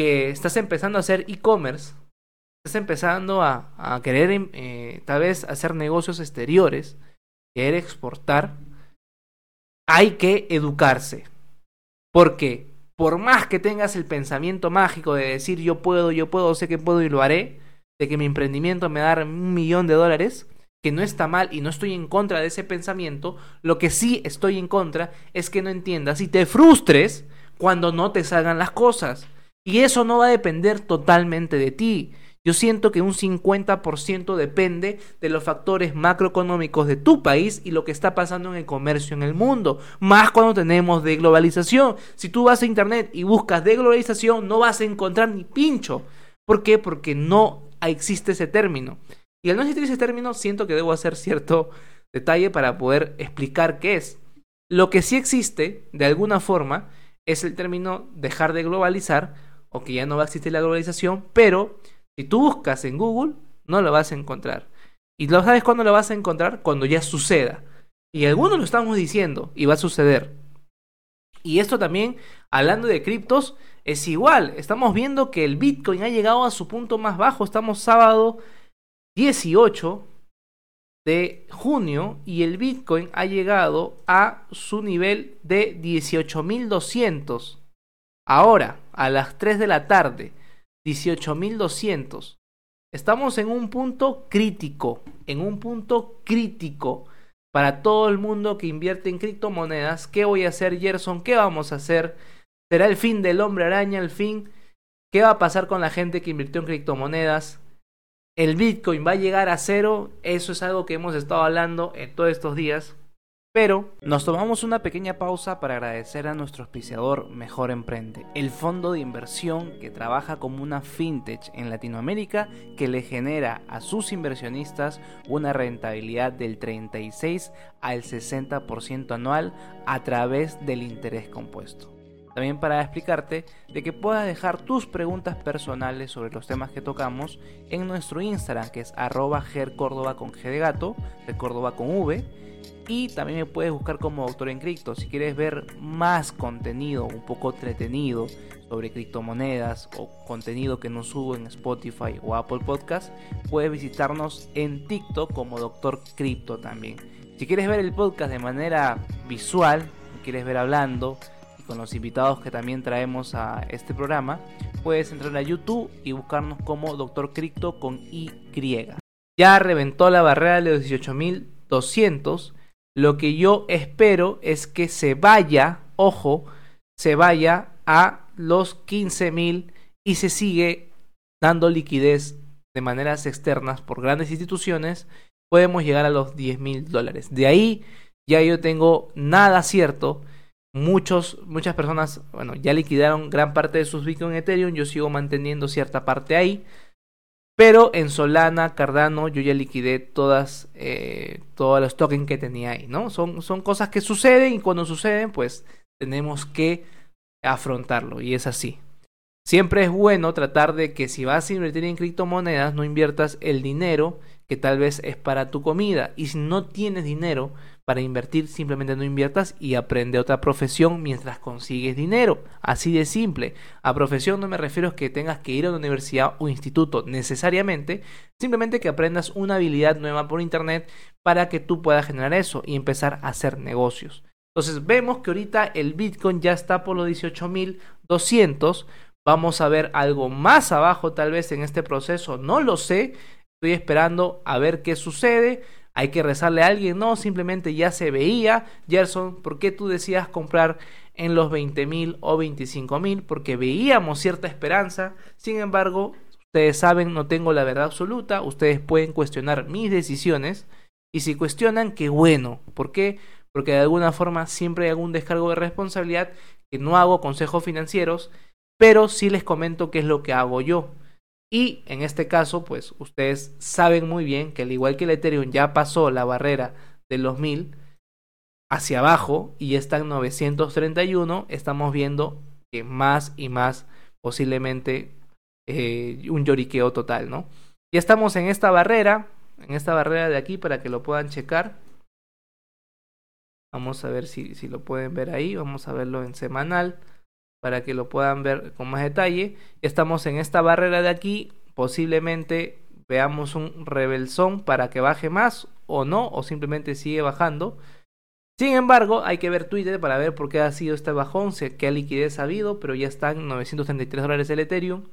que estás empezando a hacer e-commerce, estás empezando a, querer eh, tal vez hacer negocios exteriores, querer exportar, hay que educarse. Porque por más que tengas el pensamiento mágico de decir yo puedo, yo puedo, sé que puedo y lo haré, de que mi emprendimiento me da un millón de dólares, que no está mal y no estoy en contra de ese pensamiento, lo que sí estoy en contra es que no entiendas y te frustres cuando no te salgan las cosas. Y eso no va a depender totalmente de ti. Yo siento que un 50% depende de los factores macroeconómicos de tu país y lo que está pasando en el comercio en el mundo. Más cuando tenemos de globalización. Si tú vas a internet y buscas de globalización, no vas a encontrar ni pincho. ¿Por qué? Porque no existe ese término. Y al no existir ese término, siento que debo hacer cierto detalle para poder explicar qué es. Lo que sí existe, de alguna forma, es el término dejar de globalizar, o que ya no va a existir la globalización, pero si tú buscas en Google, no lo vas a encontrar. ¿Y lo sabes cuándo lo vas a encontrar? Cuando ya suceda. Y algunos lo estamos diciendo, y va a suceder. Y esto también, hablando de criptos, es igual. Estamos viendo que el Bitcoin ha llegado a su punto más bajo. Estamos sábado 18 de junio y el Bitcoin ha llegado a su nivel de 18.200. Ahora, a las 3 de la tarde, 18.200. Estamos en un punto crítico, en un punto crítico para todo el mundo que invierte en criptomonedas. ¿Qué voy a hacer, Gerson? ¿Qué vamos a hacer? ¿Será el fin del hombre araña, el fin? ¿Qué va a pasar con la gente que invirtió en criptomonedas? ¿El Bitcoin va a llegar a cero? Eso es algo que hemos estado hablando en todos estos días. Pero nos tomamos una pequeña pausa para agradecer a nuestro auspiciador Mejor Emprende, el fondo de inversión que trabaja como una fintech en Latinoamérica que le genera a sus inversionistas una rentabilidad del 36 al 60% anual a través del interés compuesto. También para explicarte de que puedas dejar tus preguntas personales sobre los temas que tocamos en nuestro Instagram que es arroba gercórdoba con G de gato, de Córdoba con V y también me puedes buscar como Doctor en Cripto. Si quieres ver más contenido, un poco entretenido sobre criptomonedas o contenido que no subo en Spotify o Apple Podcast, puedes visitarnos en TikTok como Doctor Cripto también. Si quieres ver el podcast de manera visual, quieres ver hablando con los invitados que también traemos a este programa, puedes entrar a YouTube y buscarnos como Doctor Cripto con Y. Ya reventó la barrera de los 18.200 lo que yo espero es que se vaya, ojo, se vaya a los 15.000 y se sigue dando liquidez de maneras externas por grandes instituciones, podemos llegar a los 10.000 dólares. De ahí ya yo tengo nada cierto. Muchos, muchas personas, bueno, ya liquidaron gran parte de sus Bitcoin Ethereum, yo sigo manteniendo cierta parte ahí. Pero en Solana, Cardano, yo ya liquidé todas, eh, todos los tokens que tenía ahí, ¿no? Son, son cosas que suceden y cuando suceden, pues tenemos que afrontarlo y es así. Siempre es bueno tratar de que si vas a invertir en criptomonedas, no inviertas el dinero que tal vez es para tu comida. Y si no tienes dinero, para invertir, simplemente no inviertas y aprende otra profesión mientras consigues dinero. Así de simple. A profesión no me refiero a que tengas que ir a una universidad o instituto necesariamente, simplemente que aprendas una habilidad nueva por internet para que tú puedas generar eso y empezar a hacer negocios. Entonces vemos que ahorita el Bitcoin ya está por los 18.200. Vamos a ver algo más abajo tal vez en este proceso. No lo sé. Estoy esperando a ver qué sucede hay que rezarle a alguien, no, simplemente ya se veía, Gerson, ¿por qué tú decías comprar en los 20 mil o 25 mil? Porque veíamos cierta esperanza, sin embargo, ustedes saben, no tengo la verdad absoluta, ustedes pueden cuestionar mis decisiones, y si cuestionan, qué bueno, ¿por qué? Porque de alguna forma siempre hay algún descargo de responsabilidad que no hago consejos financieros, pero sí les comento qué es lo que hago yo. Y en este caso, pues ustedes saben muy bien que al igual que el Ethereum ya pasó la barrera de los 1000 hacia abajo y está en 931, estamos viendo que más y más posiblemente eh, un lloriqueo total, ¿no? Ya estamos en esta barrera, en esta barrera de aquí para que lo puedan checar. Vamos a ver si, si lo pueden ver ahí, vamos a verlo en semanal. Para que lo puedan ver con más detalle. Estamos en esta barrera de aquí, posiblemente veamos un rebelsón para que baje más o no, o simplemente sigue bajando. Sin embargo, hay que ver Twitter para ver por qué ha sido este bajón, qué liquidez ha habido, pero ya están 933 dólares el Ethereum.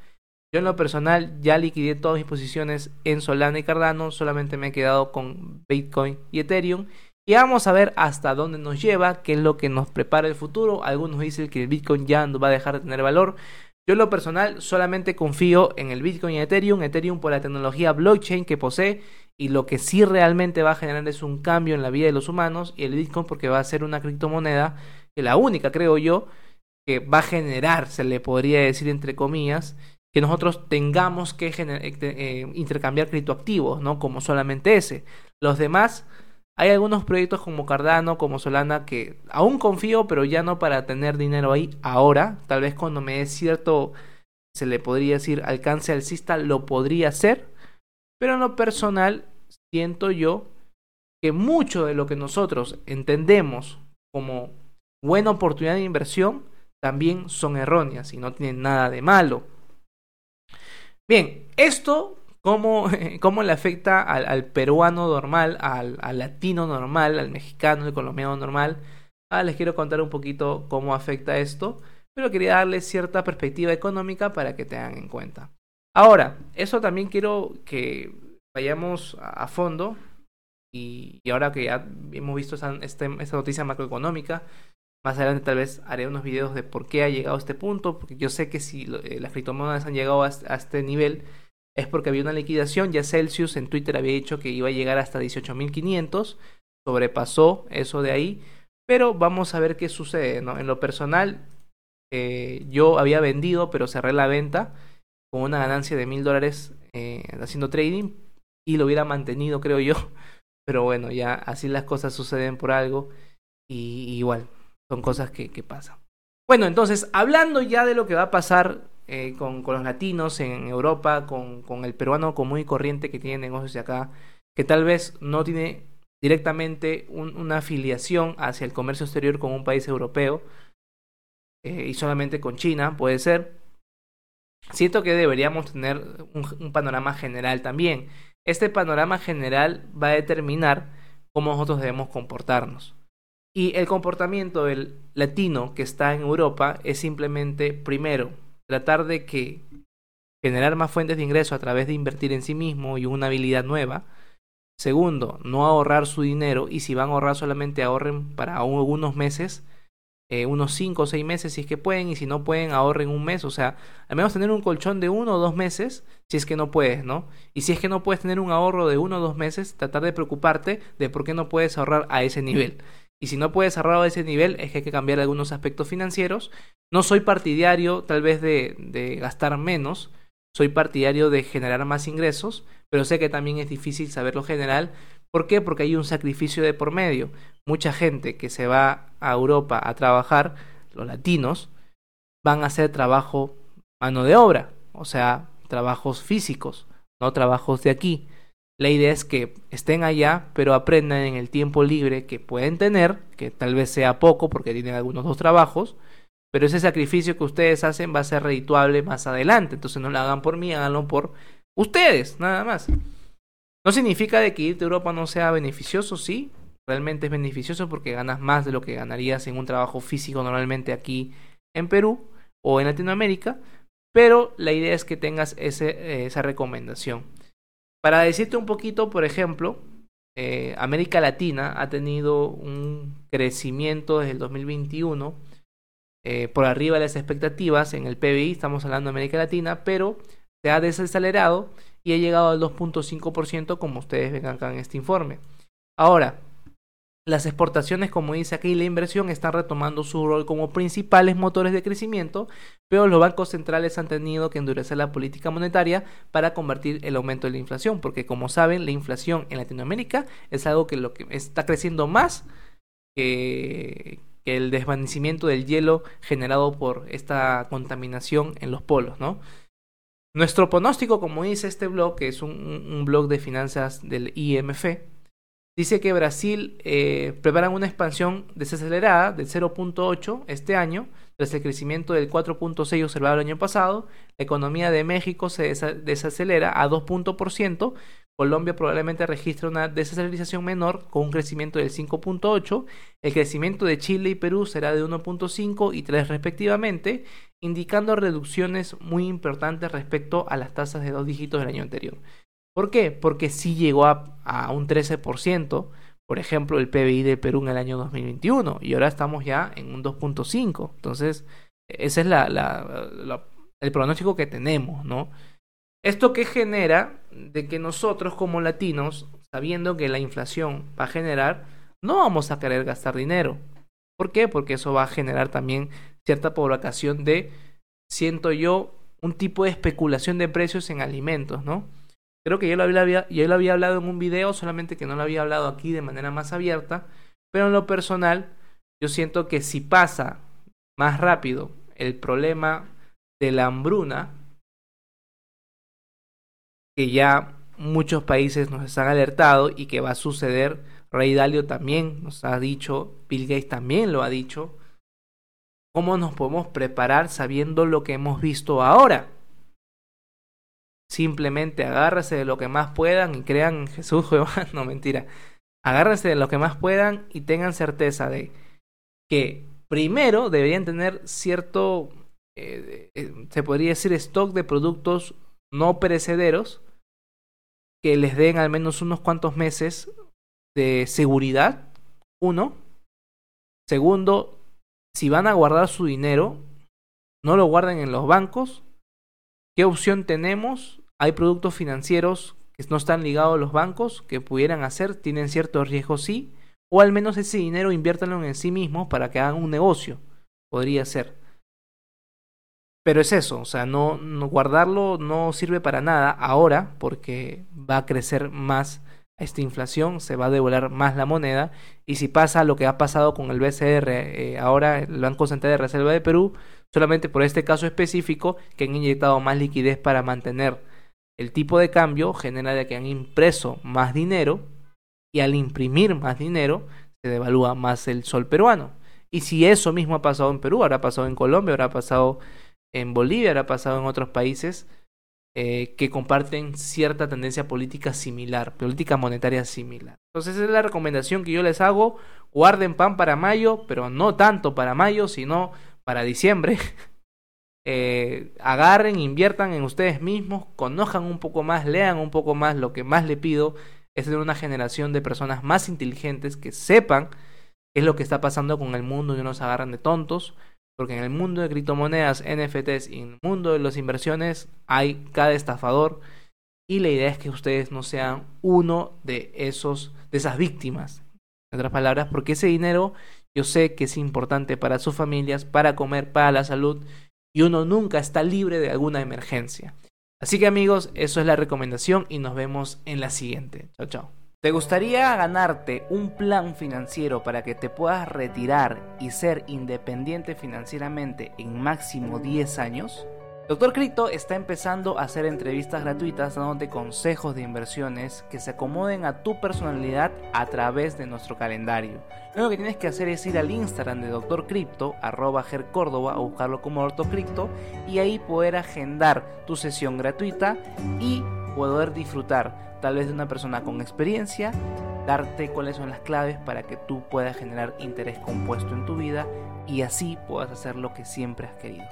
Yo en lo personal ya liquidé todas mis posiciones en Solana y Cardano, solamente me he quedado con Bitcoin y Ethereum. Y vamos a ver hasta dónde nos lleva, qué es lo que nos prepara el futuro. Algunos dicen que el Bitcoin ya no va a dejar de tener valor. Yo en lo personal solamente confío en el Bitcoin y Ethereum, Ethereum por la tecnología blockchain que posee y lo que sí realmente va a generar es un cambio en la vida de los humanos y el Bitcoin porque va a ser una criptomoneda que la única creo yo que va a generar, se le podría decir entre comillas, que nosotros tengamos que eh, eh, intercambiar criptoactivos, ¿no? Como solamente ese. Los demás hay algunos proyectos como Cardano, como Solana, que aún confío, pero ya no para tener dinero ahí ahora. Tal vez cuando me dé cierto, se le podría decir, alcance alcista, lo podría hacer. Pero en lo personal, siento yo que mucho de lo que nosotros entendemos como buena oportunidad de inversión también son erróneas y no tienen nada de malo. Bien, esto cómo, cómo le afecta al, peruano normal, al, latino normal, al mexicano, al colombiano normal. Ah, les quiero contar un poquito cómo afecta esto, pero quería darles cierta perspectiva económica para que tengan en cuenta. Ahora, eso también quiero que vayamos a, fondo y, ahora que ya hemos visto esta, este, esta noticia macroeconómica, más adelante tal vez haré unos videos de por qué ha llegado a este punto, porque yo sé que si eh, las criptomonedas han llegado a este nivel, es porque había una liquidación. Ya Celsius en Twitter había dicho que iba a llegar hasta 18.500. Sobrepasó eso de ahí. Pero vamos a ver qué sucede. ¿no? En lo personal, eh, yo había vendido, pero cerré la venta con una ganancia de mil dólares eh, haciendo trading. Y lo hubiera mantenido, creo yo. Pero bueno, ya así las cosas suceden por algo. Y, igual, son cosas que, que pasan. Bueno, entonces, hablando ya de lo que va a pasar eh, con, con, los latinos en Europa, con, el peruano común y corriente que tiene negocios acá, que tal vez no tiene directamente una afiliación hacia el comercio exterior con un país europeo eh, y solamente con China, puede ser. Siento que deberíamos tener un panorama general también. Este panorama general va a determinar cómo nosotros debemos comportarnos. Y el comportamiento del latino que está en Europa es simplemente, primero, tratar de que generar más fuentes de ingreso a través de invertir en sí mismo y una habilidad nueva. Segundo, no ahorrar su dinero y si van a ahorrar solamente ahorren para algunos meses, eh, unos 5 o 6 meses si es que pueden y si no pueden ahorren un mes, o sea, al menos tener un colchón de uno o dos meses si es que no puedes, ¿no? Y si es que no puedes tener un ahorro de uno o dos meses, tratar de preocuparte de por qué no puedes ahorrar a ese nivel. Y si no puedes ahorrar a ese nivel, es que hay que cambiar algunos aspectos financieros. No soy partidario tal vez de, de gastar menos, soy partidario de generar más ingresos, pero sé que también es difícil saber lo general. ¿Por qué? Porque hay un sacrificio de por medio. Mucha gente que se va a Europa a trabajar, los latinos, van a hacer trabajo mano de obra, o sea, trabajos físicos, no trabajos de aquí. La idea es que estén allá, pero aprendan en el tiempo libre que pueden tener, que tal vez sea poco porque tienen algunos dos trabajos, pero ese sacrificio que ustedes hacen va a ser redituable más adelante. Entonces no lo hagan por mí, háganlo por ustedes, nada más. No significa de que irte a Europa no sea beneficioso, sí, realmente es beneficioso porque ganas más de lo que ganarías en un trabajo físico normalmente aquí en Perú o en Latinoamérica, pero la idea es que tengas ese, eh, esa recomendación. Para decirte un poquito, por ejemplo, eh, América Latina ha tenido un crecimiento desde el 2021 eh, por arriba de las expectativas en el PBI, estamos hablando de América Latina, pero se ha desacelerado y ha llegado al 2.5% como ustedes ven acá en este informe. Ahora, las exportaciones, como dice aquí, la inversión están retomando su rol como principales motores de crecimiento, pero los bancos centrales han tenido que endurecer la política monetaria para convertir el aumento de la inflación, porque como saben, la inflación en Latinoamérica es algo que, lo que está creciendo más que, el desvanecimiento del hielo generado por esta contaminación en los polos, ¿no? Nuestro pronóstico, como dice este blog, que es un, un blog de finanzas del IMF, dice que Brasil eh, prepara una expansión desacelerada del 0.8 este año, tras el crecimiento del 4.6 observado el año pasado, la economía de México se desacelera a 2%, Colombia probablemente registra una desaceleración menor con un crecimiento del 5.8, el crecimiento de Chile y Perú será de 1.5 y 3 respectivamente, indicando reducciones muy importantes respecto a las tasas de dos dígitos del año anterior. ¿Por qué? Porque sí llegó a, a un 13%, por ejemplo, el PBI de Perú en el año 2021 y ahora estamos ya en un 2.5. Entonces, ese es el pronóstico que tenemos, ¿no? ¿Esto que genera? De que nosotros como latinos, sabiendo que la inflación va a generar, no vamos a querer gastar dinero. ¿Por qué? Porque eso va a generar también cierta provocación de, siento yo, un tipo de especulación de precios en alimentos, ¿no? Creo que yo lo había, lo había hablado en un video, solamente que no lo había hablado aquí de manera más abierta. Pero en lo personal, yo siento que si pasa más rápido el problema de la hambruna, que ya muchos países nos han alertado y que va a suceder, Rey Dalio también nos ha dicho, Bill Gates también lo ha dicho, ¿cómo nos podemos preparar sabiendo lo que hemos visto ahora? Simplemente agárrese de lo que más puedan y crean en Jesús. No, mentira. Agárrense de lo que más puedan y tengan certeza de que primero deberían tener cierto, eh, eh, se podría decir, stock de productos no perecederos que les den al menos unos cuantos meses de seguridad. Uno. Segundo, si van a guardar su dinero, no lo guarden en los bancos, ¿Qué opción tenemos? Hay productos financieros que no están ligados a los bancos, que pudieran hacer, tienen cierto riesgo sí, o al menos ese dinero inviértanlo en sí mismos para que hagan un negocio. Podría ser. Pero es eso, o sea, no, guardarlo no sirve para nada ahora porque va a crecer más esta inflación, se va a devolver más la moneda y si pasa lo que ha pasado con el BCR, eh, ahora el Banco Central de Reserva de Perú, solamente por este caso específico que han inyectado más liquidez para mantener el tipo de cambio, genera de que han impreso más dinero y al imprimir más dinero se devalúa más el sol peruano. Y si eso mismo ha pasado en Perú, habrá pasado en Colombia, habrá pasado en Bolivia, habrá pasado en otros países eh, que comparten cierta tendencia política similar, política monetaria similar. Entonces esa es la recomendación que yo les hago. Guarden pan para mayo, pero no tanto para mayo, sino para diciembre. Eh, agarren, inviertan en ustedes mismos, conozcan un poco más, lean un poco más. Lo que más le pido es tener una generación de personas más inteligentes que sepan qué es lo que está pasando con el mundo y no nos agarran de tontos. Porque en el mundo de criptomonedas, NFTs y en el mundo de las inversiones hay cada estafador. Y la idea es que ustedes no sean uno de esos, de esas víctimas. En otras palabras, porque ese dinero yo sé que es importante para sus familias, para comer, para la salud, y uno nunca está libre de alguna emergencia. Así que amigos, eso es la recomendación y nos vemos en la siguiente. Chao, chao. ¿Te gustaría ganarte un plan financiero para que te puedas retirar y ser independiente financieramente en máximo 10 años? Doctor Cripto está empezando a hacer entrevistas gratuitas dándote consejos de inversiones que se acomoden a tu personalidad a través de nuestro calendario. Lo que tienes que hacer es ir al Instagram de Doctor Cripto, arroba Córdoba o buscarlo como Cripto y ahí poder agendar tu sesión gratuita y poder disfrutar tal vez de una persona con experiencia, darte cuáles son las claves para que tú puedas generar interés compuesto en tu vida y así puedas hacer lo que siempre has querido.